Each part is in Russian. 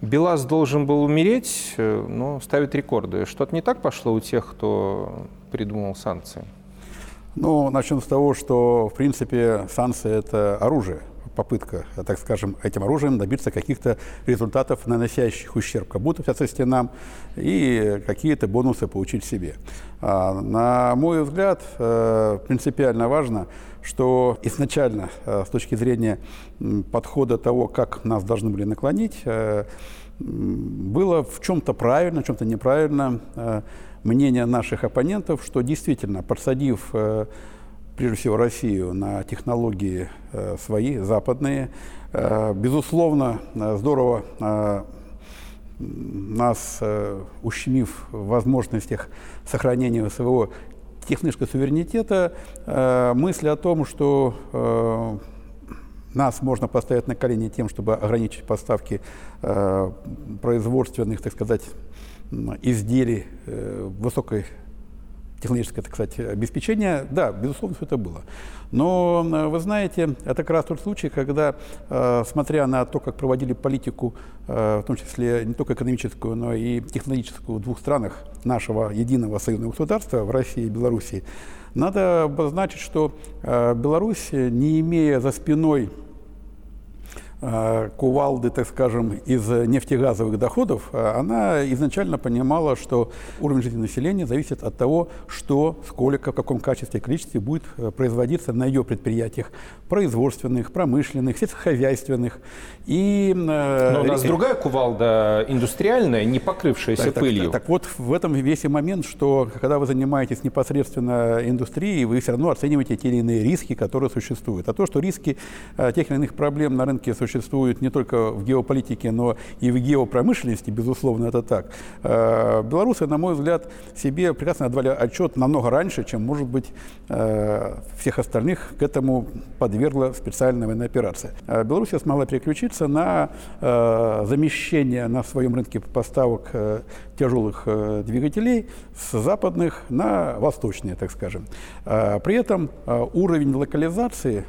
БелАЗ должен был умереть, э, но ставит рекорды. Что-то не так пошло у тех, кто придумал санкции? Ну, начнем с того, что, в принципе, санкции – это оружие попытка, так скажем, этим оружием добиться каких-то результатов, наносящих ущерб как будто в стенам, и какие-то бонусы получить себе. А, на мой взгляд, э, принципиально важно, что изначально, э, с точки зрения подхода того, как нас должны были наклонить, э, было в чем-то правильно, в чем-то неправильно мнение наших оппонентов, что действительно, подсадив прежде всего Россию на технологии э, свои, западные. Э, безусловно, э, здорово нас ущемив в возможностях сохранения своего технического суверенитета, мысли о том, что нас можно поставить на колени тем, чтобы ограничить поставки производственных, так сказать, изделий высокой технологическое, так сказать, обеспечение, да, безусловно, все это было. Но, вы знаете, это как раз тот случай, когда, э, смотря на то, как проводили политику, э, в том числе не только экономическую, но и технологическую в двух странах нашего единого союзного государства, в России и Белоруссии, надо обозначить, что э, Беларусь, не имея за спиной Э, кувалды, так скажем, из нефтегазовых доходов, э, она изначально понимала, что уровень жизни населения зависит от того, что, сколько, в каком качестве, количестве будет э, производиться на ее предприятиях производственных, промышленных, сельскохозяйственных. И, Но у нас другая кувалда индустриальная, не покрывшаяся так, пылью. Так, так, так вот в этом весь и момент, что когда вы занимаетесь непосредственно индустрией, вы все равно оцениваете те или иные риски, которые существуют. А то, что риски тех или иных проблем на рынке существуют, существует не только в геополитике, но и в геопромышленности, безусловно, это так. Э, белорусы, на мой взгляд, себе прекрасно отдавали отчет намного раньше, чем, может быть, э, всех остальных к этому подвергла специальная военная операция. Э, Беларусь смогла переключиться на замещение на своем рынке поставок тяжелых двигателей с западных на восточные, так скажем. При этом уровень локализации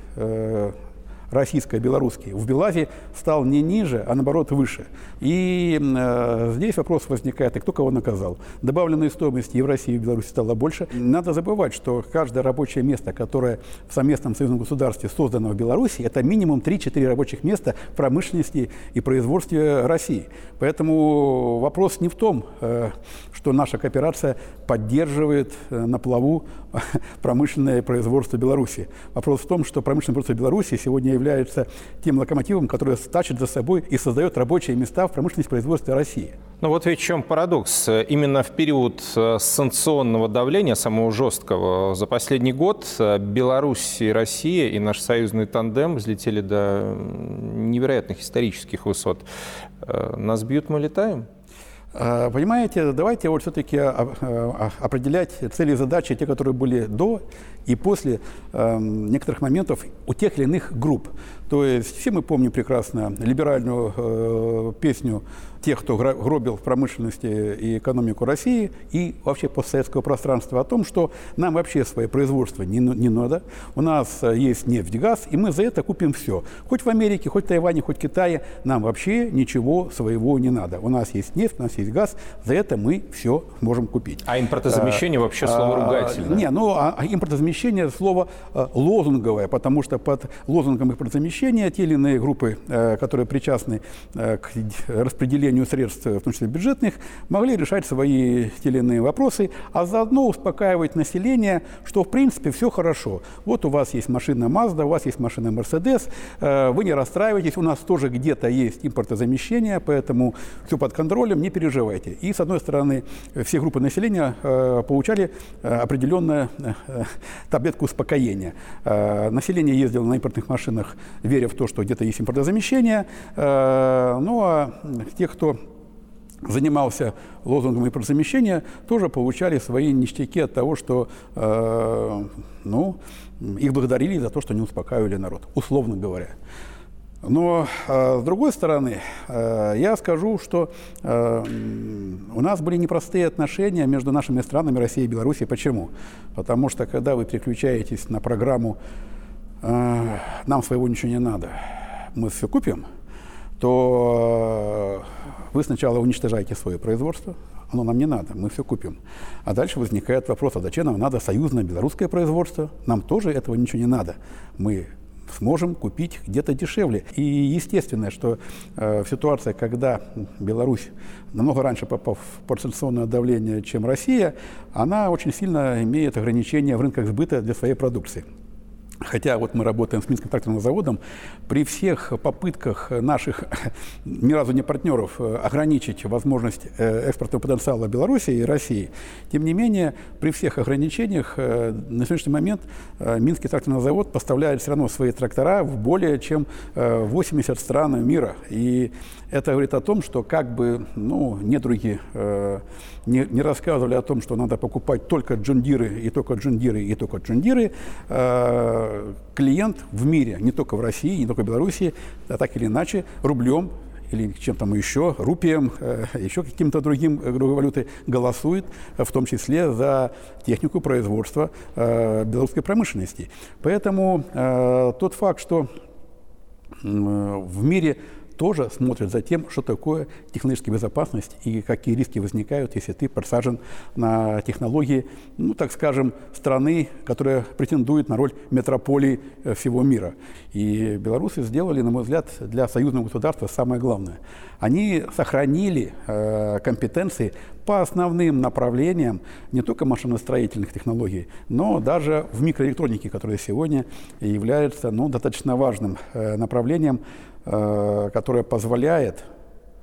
российско-белорусский, в Белазе стал не ниже, а наоборот выше. И э, здесь вопрос возникает, и кто кого наказал. Добавленной стоимости и в России, и в Беларуси стало больше. Надо забывать, что каждое рабочее место, которое в совместном союзном государстве создано в Беларуси, это минимум 3-4 рабочих места в промышленности и производстве России. Поэтому вопрос не в том, э, что наша кооперация поддерживает э, на плаву промышленное производство Беларуси. Вопрос в том, что промышленное производство Беларуси сегодня является тем локомотивом, который тащит за собой и создает рабочие места в промышленности производства России. Ну вот ведь в чем парадокс. Именно в период э, санкционного давления, самого жесткого, за последний год э, Беларусь и Россия и наш союзный тандем взлетели до невероятных исторических высот. Э, нас бьют, мы летаем? Понимаете, давайте вот все-таки определять цели и задачи, те, которые были до и после некоторых моментов у тех или иных групп. То есть все мы помним прекрасно либеральную э, песню тех, кто гробил в промышленности и экономику России и вообще постсоветского пространства о том, что нам вообще свое производство не, не надо, у нас э, есть нефть, газ, и мы за это купим все. Хоть в Америке, хоть в Тайване, хоть в Китае, нам вообще ничего своего не надо. У нас есть нефть, у нас есть газ, за это мы все можем купить. А импортозамещение а, вообще слово ругательное? Не, ну а, а импортозамещение слово а, лозунговое, потому что под лозунгом импортозамещения те или иные группы, которые причастны к распределению распределению средств, в том числе бюджетных, могли решать свои те вопросы, а заодно успокаивать население, что в принципе все хорошо. Вот у вас есть машина Mazda, у вас есть машина Mercedes, э, вы не расстраивайтесь, у нас тоже где-то есть импортозамещение, поэтому все под контролем, не переживайте. И с одной стороны, все группы населения э, получали э, определенную таблетку успокоения. Население ездило на импортных машинах, веря в то, что где-то есть импортозамещение, ну а те, кто занимался лозунгом и просовмещения, тоже получали свои ништяки от того, что э, ну, их благодарили за то, что не успокаивали народ, условно говоря. Но э, с другой стороны, э, я скажу, что э, у нас были непростые отношения между нашими странами, Россией и Белоруссией. Почему? Потому что когда вы переключаетесь на программу э, «нам своего ничего не надо, мы все купим», то вы сначала уничтожаете свое производство, оно нам не надо, мы все купим. А дальше возникает вопрос, а зачем нам надо союзное белорусское производство? Нам тоже этого ничего не надо. Мы сможем купить где-то дешевле. И естественно, что э, в ситуации, когда Беларусь намного раньше попав в порционное давление, чем Россия, она очень сильно имеет ограничения в рынках сбыта для своей продукции. Хотя вот мы работаем с Минским тракторным заводом, при всех попытках наших ни разу не партнеров э, ограничить возможность э, экспортного потенциала Беларуси и России, тем не менее, при всех ограничениях э, на сегодняшний момент Минский тракторный завод поставляет все равно свои трактора в более чем 80 стран мира. И это говорит о том, что как бы ну, недруги э, не, не рассказывали о том, что надо покупать только джундиры и только джундиры и только джундиры, э, клиент в мире, не только в России, не только в Беларуси, а так или иначе рублем или чем там еще, рупием, э, еще каким-то другим э, другой валютой, голосует, э, в том числе за технику производства белорусской промышленности. Поэтому тот факт, что в мире тоже смотрят за тем, что такое технологическая безопасность и какие риски возникают, если ты подсажен на технологии, ну, так скажем, страны, которая претендует на роль метрополии э, всего мира. И белорусы сделали, на мой взгляд, для союзного государства самое главное. Они сохранили э, компетенции по основным направлениям не только машиностроительных технологий, но даже в микроэлектронике, которая сегодня является ну, достаточно важным э, направлением которая позволяет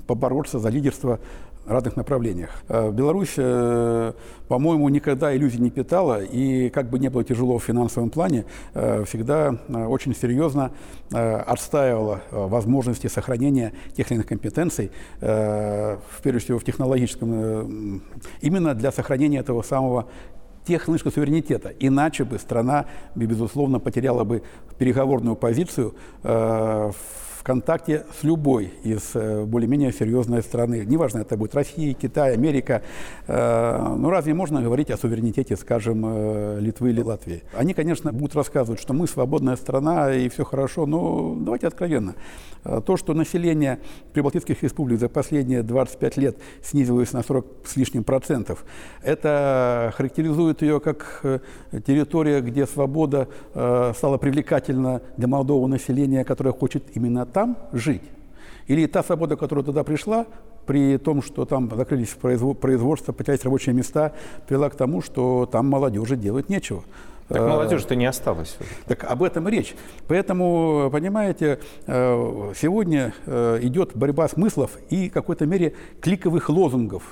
побороться за лидерство в разных направлениях. Э, Беларусь, э, по-моему, никогда иллюзий не питала, и как бы не было тяжело в финансовом плане, всегда очень серьезно отстаивала возможности сохранения тех или иных компетенций, прежде всего в технологическом, именно для сохранения этого самого технического суверенитета. Иначе бы страна, безусловно, потеряла бы переговорную позицию в контакте с любой из э, более-менее серьезной страны. Неважно, это будет Россия, Китай, Америка. Э, ну, разве можно говорить о суверенитете, скажем, э, Литвы или Латвии? Они, конечно, будут рассказывать, что мы свободная страна и все хорошо, но давайте откровенно. То, что население прибалтийских республик за последние 25 лет снизилось на 40 с лишним процентов, это характеризует ее как территория, где свобода стала привлекательна для молодого населения, которое хочет именно там жить. Или та свобода, которая туда пришла, при том, что там закрылись производства, потерялись рабочие места, привела к тому, что там молодежи делать нечего. Так э, молодежи-то не осталось. Так об этом и речь. Поэтому, понимаете, э, сегодня э, идет борьба смыслов и в какой-то мере кликовых лозунгов.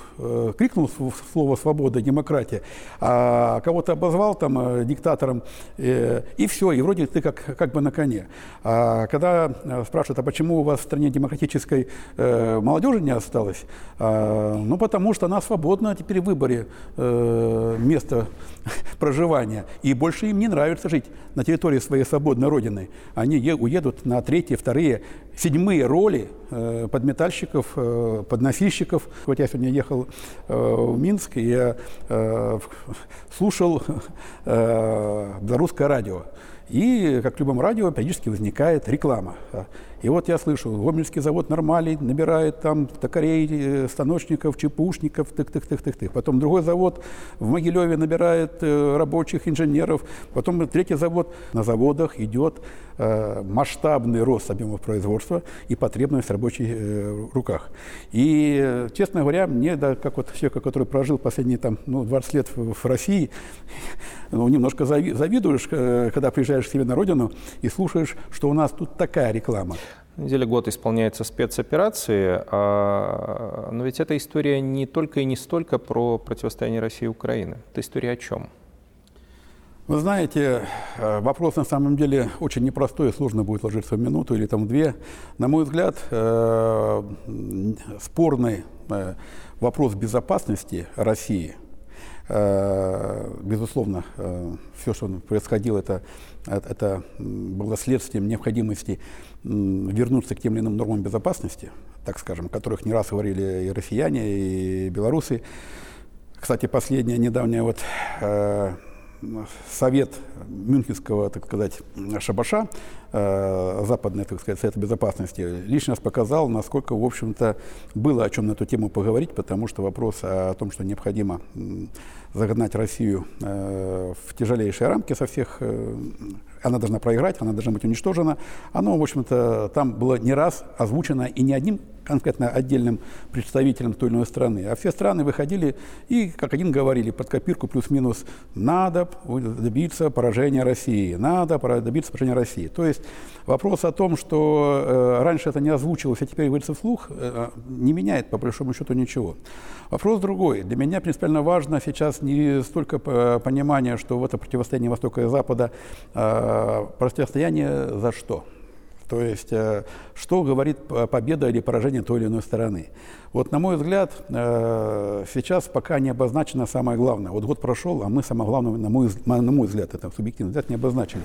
Крикнул слово «свобода», «демократия», а кого-то обозвал там диктатором, и все, и вроде ты как, как бы на коне. А когда спрашивают, а почему у вас в стране демократической молодежи не осталось? А, ну, потому что она свободна теперь в выборе места проживания. И больше им не нравится жить на территории своей свободной родины. Они уедут на третьи, вторые, седьмые роли э, подметальщиков, э, подносильщиков. Вот я сегодня ехал э, в Минск, и я слушал белорусское радио. И, как в любом радио, периодически возникает реклама. И вот я слышу, Гомельский завод нормальный, набирает там токарей, э, станочников, чепушников, тык-тык-тык-тык-тык. Потом другой завод в Могилеве набирает э, рабочих, инженеров. Потом третий завод. На заводах идет э, масштабный рост объемов производства и потребность в рабочих руках. И, честно говоря, мне, да, как вот человека, который прожил последние там, ну, 20 лет в России, ну, немножко завидуешь, э, когда приезжаешь к себе на родину и слушаешь, что у нас тут такая реклама. На год исполняется спецоперации, а... но ведь эта история не только и не столько про противостояние России и Украины. Это история о чем? Вы знаете, э, вопрос на самом деле очень непростой, сложно будет ложиться в минуту или там две. На мой взгляд, э, спорный вопрос безопасности России, безусловно, все, что происходило, это, это было следствием необходимости вернуться к тем или иным нормам безопасности, так скажем, о которых не раз говорили и россияне, и белорусы. Кстати, последняя недавняя вот, э, совет Мюнхенского, так сказать, шабаша, э, западный, так сказать, Совет Безопасности, лично раз показал, насколько, в общем-то, было о чем на эту тему поговорить, потому что вопрос о том, что необходимо загнать Россию э, в тяжелейшие рамки со всех э, она должна проиграть, она должна быть уничтожена. Оно, в общем-то, там было не раз озвучено и не одним конкретно отдельным представителем той или иной страны, а все страны выходили и, как один говорили, под копирку плюс-минус «надо добиться поражения России», «надо добиться поражения России». То есть вопрос о том, что э, раньше это не озвучивалось, а теперь говорится вслух, э, не меняет по большому счету ничего. Вопрос другой. Для меня принципиально важно сейчас не столько понимание, что в это противостояние Востока и Запада э, противостояние за что – то есть, э, что говорит победа или поражение той или иной стороны. Вот, на мой взгляд, э, сейчас пока не обозначено самое главное. Вот год прошел, а мы самое главное, на мой, на мой взгляд, это субъективный взгляд, не обозначили.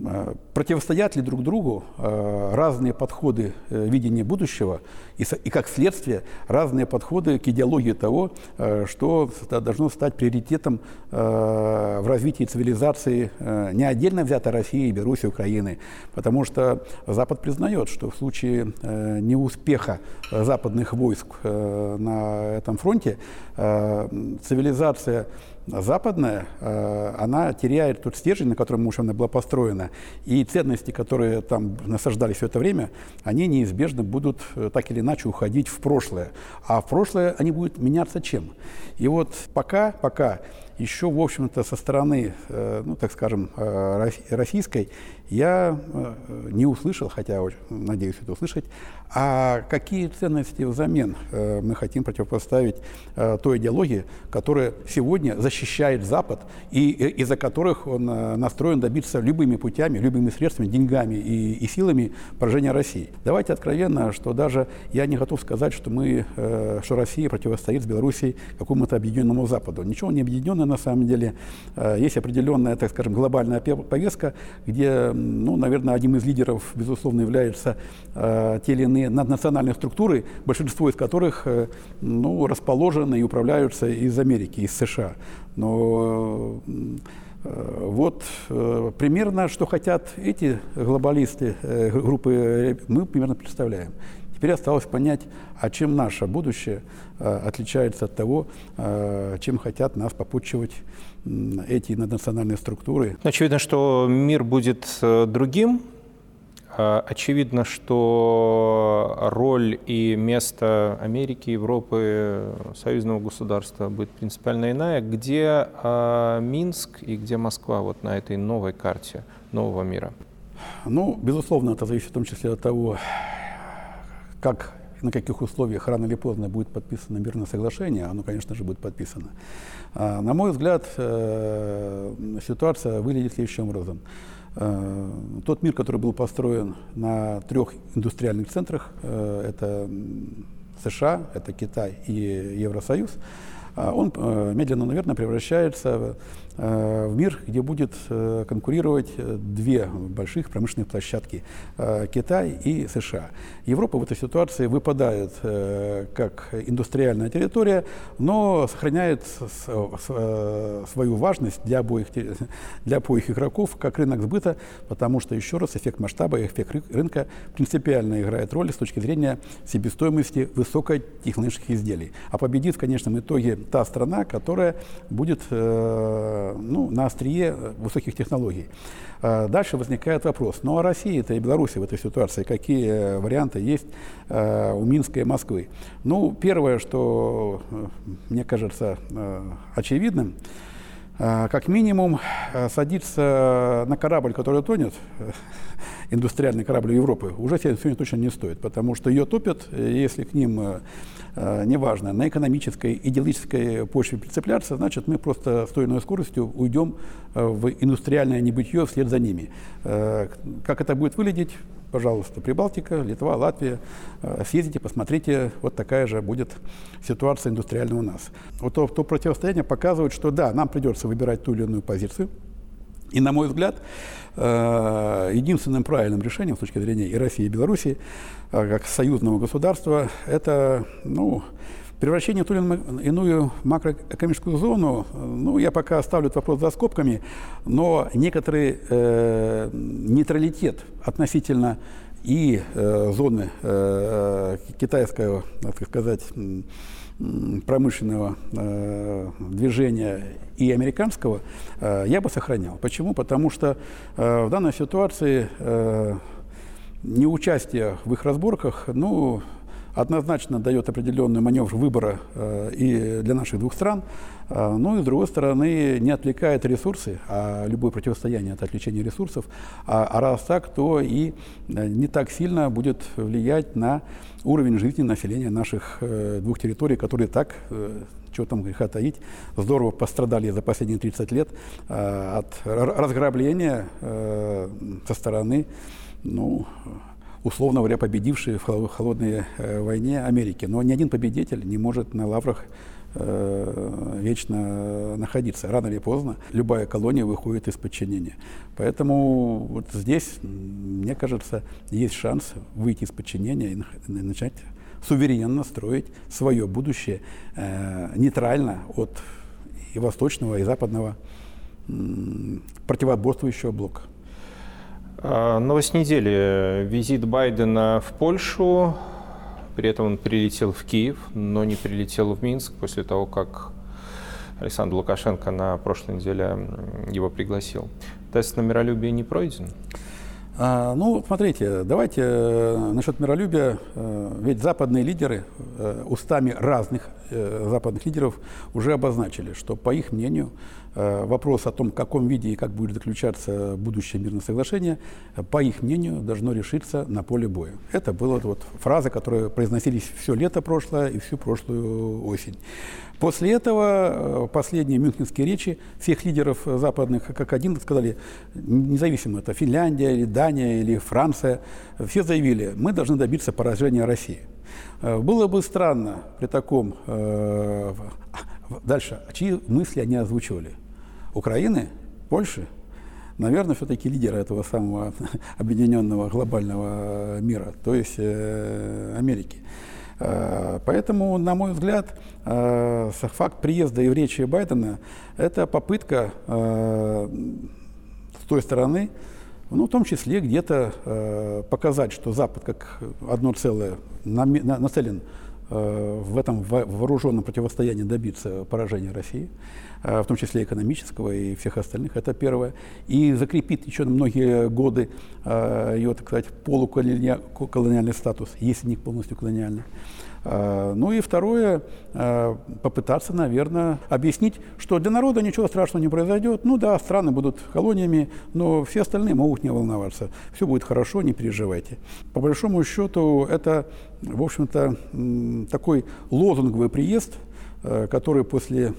Э, противостоят ли друг другу э, разные подходы э, видения будущего и как следствие разные подходы к идеологии того, что должно стать приоритетом в развитии цивилизации не отдельно взятой России, Беларуси, Украины, потому что Запад признает, что в случае неуспеха западных войск на этом фронте цивилизация западная, э, она теряет тот стержень, на котором, может, она была построена, и ценности, которые там насаждали все это время, они неизбежно будут э, так или иначе уходить в прошлое. А в прошлое они будут меняться чем? И вот пока, пока еще, в общем-то, со стороны, э, ну, так скажем, российской, я не услышал, хотя надеюсь это услышать, а какие ценности взамен э, мы хотим противопоставить э, той идеологии, которая сегодня защищает Запад и из-за которых он э, настроен добиться любыми путями, любыми средствами, деньгами и, и силами поражения России. Давайте откровенно, что даже я не готов сказать, что мы, что Россия противостоит с Белоруссией какому-то объединенному Западу. Ничего не объединенное на самом деле. Есть определенная, так скажем, глобальная повестка, где, ну, наверное, одним из лидеров, безусловно, являются те или иные наднациональные структуры, большинство из которых э, ну, расположены и управляются из Америки, из США. Но э, вот э, примерно, что хотят эти глобалисты группы, мы примерно представляем. Теперь осталось понять, а чем наше будущее отличается от того, чем хотят нас попутчивать эти наднациональные структуры. Очевидно, что мир будет другим, а, очевидно, что роль и место Америки, Европы, союзного государства будет принципиально иная. Где а, Минск и где Москва вот на этой новой карте нового мира? Ну, безусловно, это зависит в том числе от того, как на каких условиях рано или поздно будет подписано мирное соглашение, оно, конечно же, будет подписано. А, на мой взгляд, э, ситуация выглядит следующим образом. Э, тот мир, который был построен на трех индустриальных центрах, э, это США, это Китай и Евросоюз, он медленно, наверное, превращается в мир, где будет э, конкурировать э, две больших промышленных площадки – Китай и США. Европа в этой ситуации выпадает как индустриальная территория, но сохраняет свою важность для обоих, для обоих игроков как рынок сбыта, потому что, еще раз, эффект масштаба и эффект рынка принципиально играет роль с точки зрения себестоимости высокотехнологических изделий. А победит в конечном итоге та страна, которая будет ну, на острие высоких технологий. А дальше возникает вопрос, ну а Россия-то и Беларусь в этой ситуации, какие варианты есть э, у Минска и Москвы? Ну, первое, что э, мне кажется э, очевидным, как минимум садиться на корабль, который тонет, индустриальный корабль Европы, уже сегодня точно не стоит, потому что ее топят, если к ним Э, неважно, на экономической, идеологической почве прицепляться, значит, мы просто с той иной скоростью уйдем э, в индустриальное небытие вслед за ними. Э, как это будет выглядеть? Пожалуйста, Прибалтика, Литва, Латвия, съездите, посмотрите, вот такая же будет ситуация индустриальная у нас. Вот то, то противостояние показывает, что да, нам придется выбирать ту или иную позицию, и, на мой взгляд, единственным правильным решением с точки зрения и России, и Белоруссии, как союзного государства, это ну, Превращение в ту или иную макроэкономическую зону, ну, я пока оставлю этот вопрос за скобками, но некоторый э, нейтралитет относительно и э, зоны э, китайского, так сказать, промышленного э, движения и американского э, я бы сохранял. Почему? Потому что э, в данной ситуации э, неучастие в их разборках, ну, однозначно дает определенный маневр выбора э, и для наших двух стран. Э, ну и, с другой стороны, не отвлекает ресурсы, а любое противостояние – это отвлечение ресурсов. А, а раз так, то и э, не так сильно будет влиять на уровень жизни населения наших э, двух территорий, которые так, э, что там греха таить, здорово пострадали за последние 30 лет э, от разграбления э, со стороны, ну, условно говоря, победившей в холодной э, войне Америки. Но ни один победитель не может на лаврах э, вечно находиться. Рано или поздно любая колония выходит из подчинения. Поэтому вот здесь, мне кажется, есть шанс выйти из подчинения и начать суверенно строить свое будущее э, нейтрально от и восточного, и западного противоборствующего блока. А, новость недели. Визит Байдена в Польшу. При этом он прилетел в Киев, но не прилетел в Минск после того, как Александр Лукашенко на прошлой неделе его пригласил. Тест на миролюбие не пройден? А, ну, смотрите, давайте э, насчет миролюбия. Э, ведь западные лидеры э, устами разных западных лидеров уже обозначили, что, по их мнению, вопрос о том, в каком виде и как будет заключаться будущее мирное соглашение, по их мнению, должно решиться на поле боя. Это была вот фраза, которая произносились все лето прошлое и всю прошлую осень. После этого э, последние мюнхенские речи всех лидеров западных, как один, сказали, независимо, это Финляндия или Дания или Франция, все заявили, мы должны добиться поражения России. Э, было бы странно при таком... Дальше, чьи мысли они озвучивали? Украины, Польши, наверное, все-таки лидеры этого самого объединенного глобального мира, то есть э, Америки. Э, поэтому, на мой взгляд, э, факт приезда и в речи Байдена – это попытка э, с той стороны, ну, в том числе где-то э, показать, что Запад как одно целое нацелен э, в этом вооруженном противостоянии добиться поражения России. Э, в том числе экономического и всех остальных, это первое. И закрепит еще на многие годы э, ее, так сказать, полуколониальный статус, если не полностью колониальный. Э, ну и второе, попытаться, наверное, объяснить, что для народа ничего страшного не произойдет. Ну да, страны будут колониями, но все остальные могут не волноваться. Все будет хорошо, не переживайте. По большому счету, это, в общем-то, такой лозунговый приезд, который после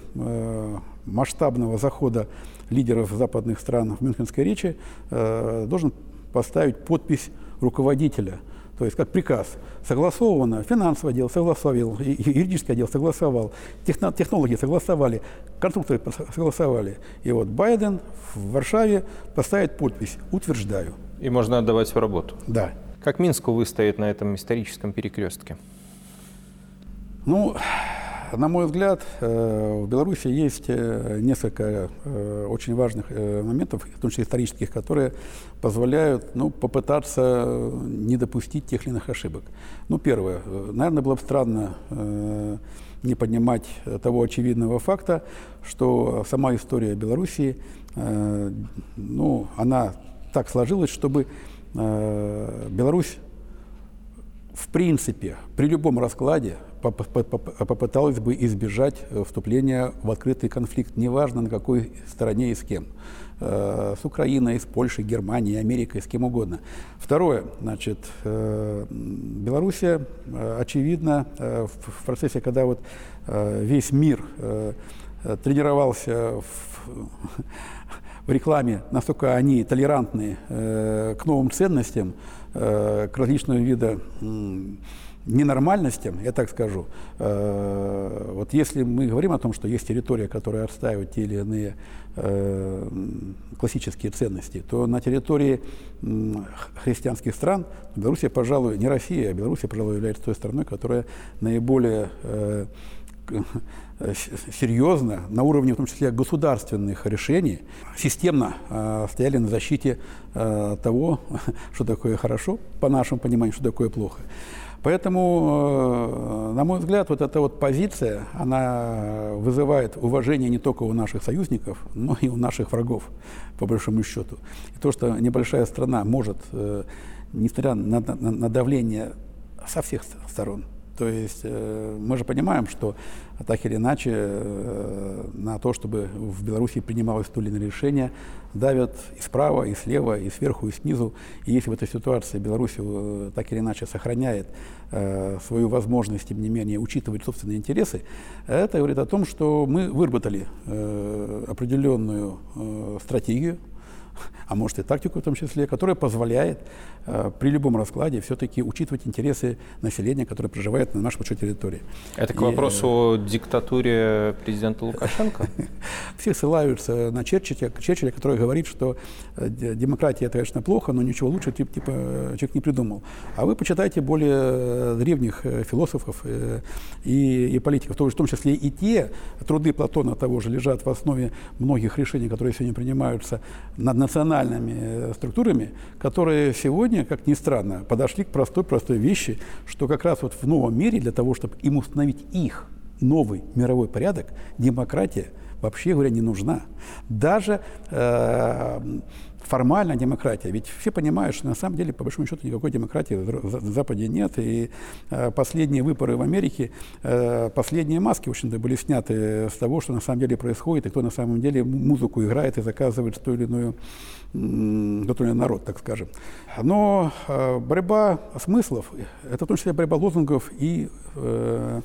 масштабного захода лидеров западных стран в Мюнхенской речи э, должен поставить подпись руководителя. То есть как приказ. Согласовано, финансовый отдел согласовал, юридический отдел согласовал, техно, технологи согласовали, конструкторы согласовали. И вот Байден в Варшаве поставит подпись «Утверждаю». И можно отдавать в работу. Да. Как Минску выстоит на этом историческом перекрестке? Ну, на мой взгляд, э, в Беларуси есть э, несколько э, очень важных моментов, в том числе исторических, которые позволяют ну, попытаться не допустить тех или иных ошибок. Ну, первое. Наверное, было бы странно не поднимать того очевидного факта, что сама история Белоруссии, ну, она так сложилась, чтобы Беларусь в принципе при любом раскладе попыталась бы избежать э, вступления в открытый конфликт, неважно на какой стороне и с кем. Э, с Украиной, с Польшей, Германией, Америкой, с кем угодно. Второе, значит, э, Белоруссия, очевидно, в процессе, когда вот весь мир тренировался в, в рекламе, насколько они толерантны к новым ценностям, к различного вида ненормальностям, я так скажу. Э, вот если мы говорим о том, что есть территория, которая отстаивает те или иные э, классические ценности, то на территории христианских стран Белоруссия, пожалуй, не Россия, а Белоруссия, пожалуй, является той страной, которая наиболее э, серьезно, на уровне в том числе государственных решений, системно э, стояли на защите э, того, что такое хорошо, по нашему пониманию, что такое плохо. Поэтому, э, на мой взгляд, вот эта вот позиция, она вызывает уважение не только у наших союзников, но и у наших врагов, по большому счету. И то, что небольшая страна может, э, несмотря на, на, на давление со всех сторон, то есть э, мы же понимаем, что так или иначе э, на то, чтобы в Беларуси принималось то или иное решение, давят и справа, и слева, и сверху, и снизу. И если в этой ситуации Беларусь э, так или иначе сохраняет свою возможность, тем не менее, учитывать собственные интересы, это говорит о том, что мы выработали определенную стратегию, а может и тактику в том числе, которая позволяет э, при любом раскладе все-таки учитывать интересы населения, которое проживает на нашей большой территории. Это к вопросу и, о диктатуре президента Лукашенко? Все ссылаются на Черчилля, Черчилля, который говорит, что э, демократия, это, конечно, плохо, но ничего лучше типа, типа человек не придумал. А вы почитайте более э, древних э, философов э, и, и политиков, в том числе и те труды Платона того же лежат в основе многих решений, которые сегодня принимаются над национальными э, структурами, которые сегодня, как ни странно, подошли к простой-простой вещи, что как раз вот в новом мире для того, чтобы им установить их новый мировой порядок, демократия вообще говоря не нужна. Даже э, формальная демократия. Ведь все понимают, что на самом деле, по большому счету, никакой демократии в Западе нет. И э, последние выборы в Америке, э, последние маски, в общем-то, были сняты с того, что на самом деле происходит, и кто на самом деле музыку играет и заказывает ту или иную тот или иной народ, так скажем. Но э, борьба смыслов – это в том числе борьба лозунгов и э,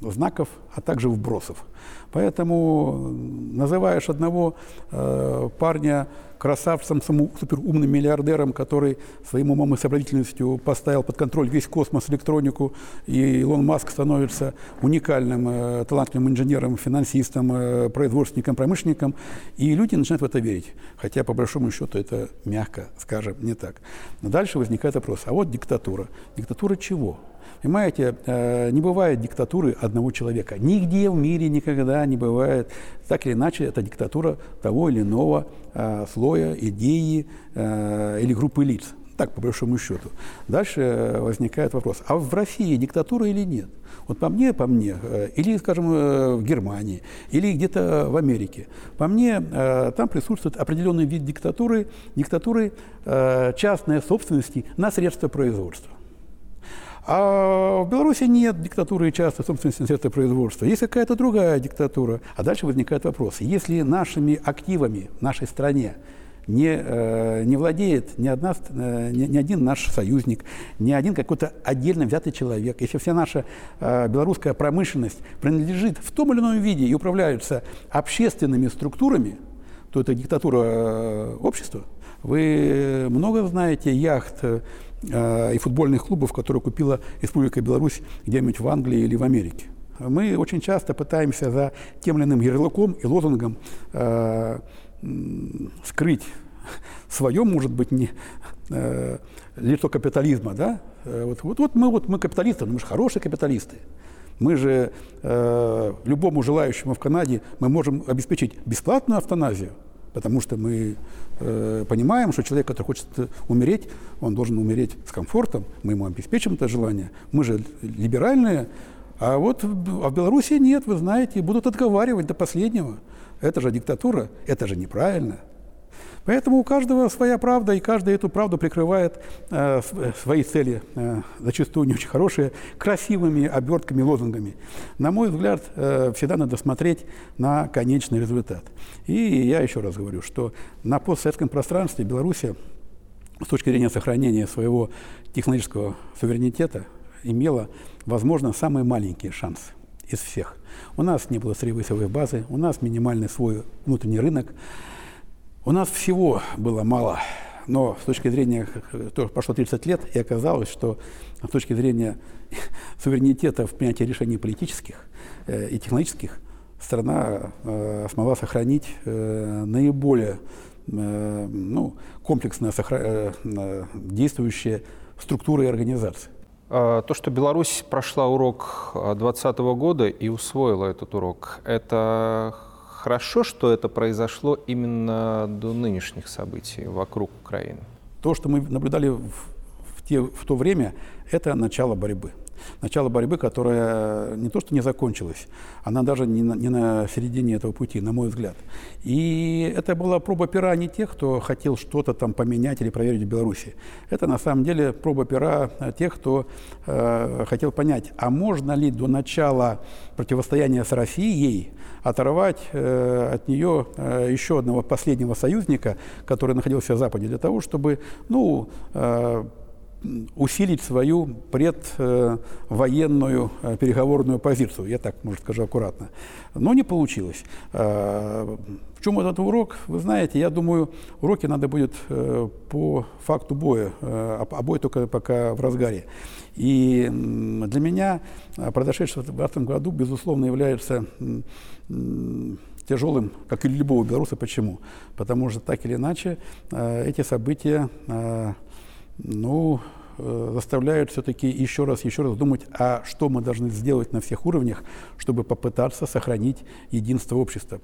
знаков, а также вбросов. Поэтому называешь одного э, парня красавцем, суперумным миллиардером, который своим умом и сообразительностью поставил под контроль весь космос, электронику, и Илон Маск становится уникальным, э, талантливым инженером, финансистом, э, производственником, промышленником, и люди начинают в это верить. Хотя, по большому счету, это мягко, скажем, не так. Но дальше возникает вопрос, а вот диктатура. Диктатура чего? Понимаете, э, не бывает диктатуры одного человека. Нигде в мире никогда не бывает. Так или иначе, это диктатура того или иного э, слоя, идеи э, или группы лиц. Так, по большому счету. Дальше возникает вопрос, а в России диктатура или нет? Вот по мне, по мне, или, скажем, в Германии, или где-то в Америке, по мне, там присутствует определенный вид диктатуры, диктатуры частной собственности на средства производства. А в Беларуси нет диктатуры и часто собственности средства производства. Есть какая-то другая диктатура. А дальше возникает вопрос. Если нашими активами в нашей стране не, э, не владеет ни, одна, э, ни, ни один наш союзник, ни один какой-то отдельно взятый человек, если вся наша э, белорусская промышленность принадлежит в том или ином виде и управляются общественными структурами, то это диктатура э, общества. Вы много знаете яхт, и футбольных клубов, которые купила Республика Беларусь где-нибудь в Англии или в Америке. Мы очень часто пытаемся за тем или иным ярлыком и лозунгом э, скрыть свое, может быть, не э, лицо капитализма, да? Э, вот, вот, вот мы вот мы капиталисты, но мы же хорошие капиталисты. Мы же э, любому желающему в Канаде мы можем обеспечить бесплатную автоназию, потому что мы э, понимаем, что человек, который хочет умереть, он должен умереть с комфортом, мы ему обеспечим это желание. Мы же либеральные, а вот а в Беларуси нет, вы знаете, будут отговаривать до последнего. Это же диктатура, это же неправильно. Поэтому у каждого своя правда, и каждый эту правду прикрывает э, свои цели, э, зачастую не очень хорошие, красивыми обертками, лозунгами. На мой взгляд, э, всегда надо смотреть на конечный результат. И я еще раз говорю, что на постсоветском пространстве Беларуси с точки зрения сохранения своего технологического суверенитета имела, возможно, самый маленький шанс из всех. У нас не было сырьевой базы, у нас минимальный свой внутренний рынок, у нас всего было мало Но с точки зрения, то прошло 30 лет, и оказалось, что с точки зрения суверенитета в принятии решений политических э, и технологических, страна э, смогла сохранить э, наиболее э, ну, комплексно сохра- э, действующие структуры и организации. А, то, что Беларусь прошла урок 2020 года и усвоила этот урок, это хорошо, что это произошло именно до нынешних событий вокруг Украины? То, что мы наблюдали в, в, те, в то время, это начало борьбы начало борьбы, которая не то что не закончилась, она даже не на, не на середине этого пути, на мой взгляд. И это была проба пера не тех, кто хотел что-то там поменять или проверить в Беларуси. Это на самом деле проба пера тех, кто э, хотел понять, а можно ли до начала противостояния с Россией оторвать э, от нее э, еще одного последнего союзника, который находился в Западе, для того, чтобы ну, э, усилить свою предвоенную э, переговорную позицию, я так, может, скажу аккуратно. Но не получилось. Э, в чем этот урок? Вы знаете, я думаю, уроки надо будет э, по факту боя, а бой только пока в разгаре. И для меня произошедшее в этом году, безусловно, является тяжелым, как и любого белоруса. Почему? Потому что так или иначе эти события ну, э, заставляют все-таки еще раз, еще раз думать, а что мы должны сделать на всех уровнях, чтобы попытаться сохранить единство общества.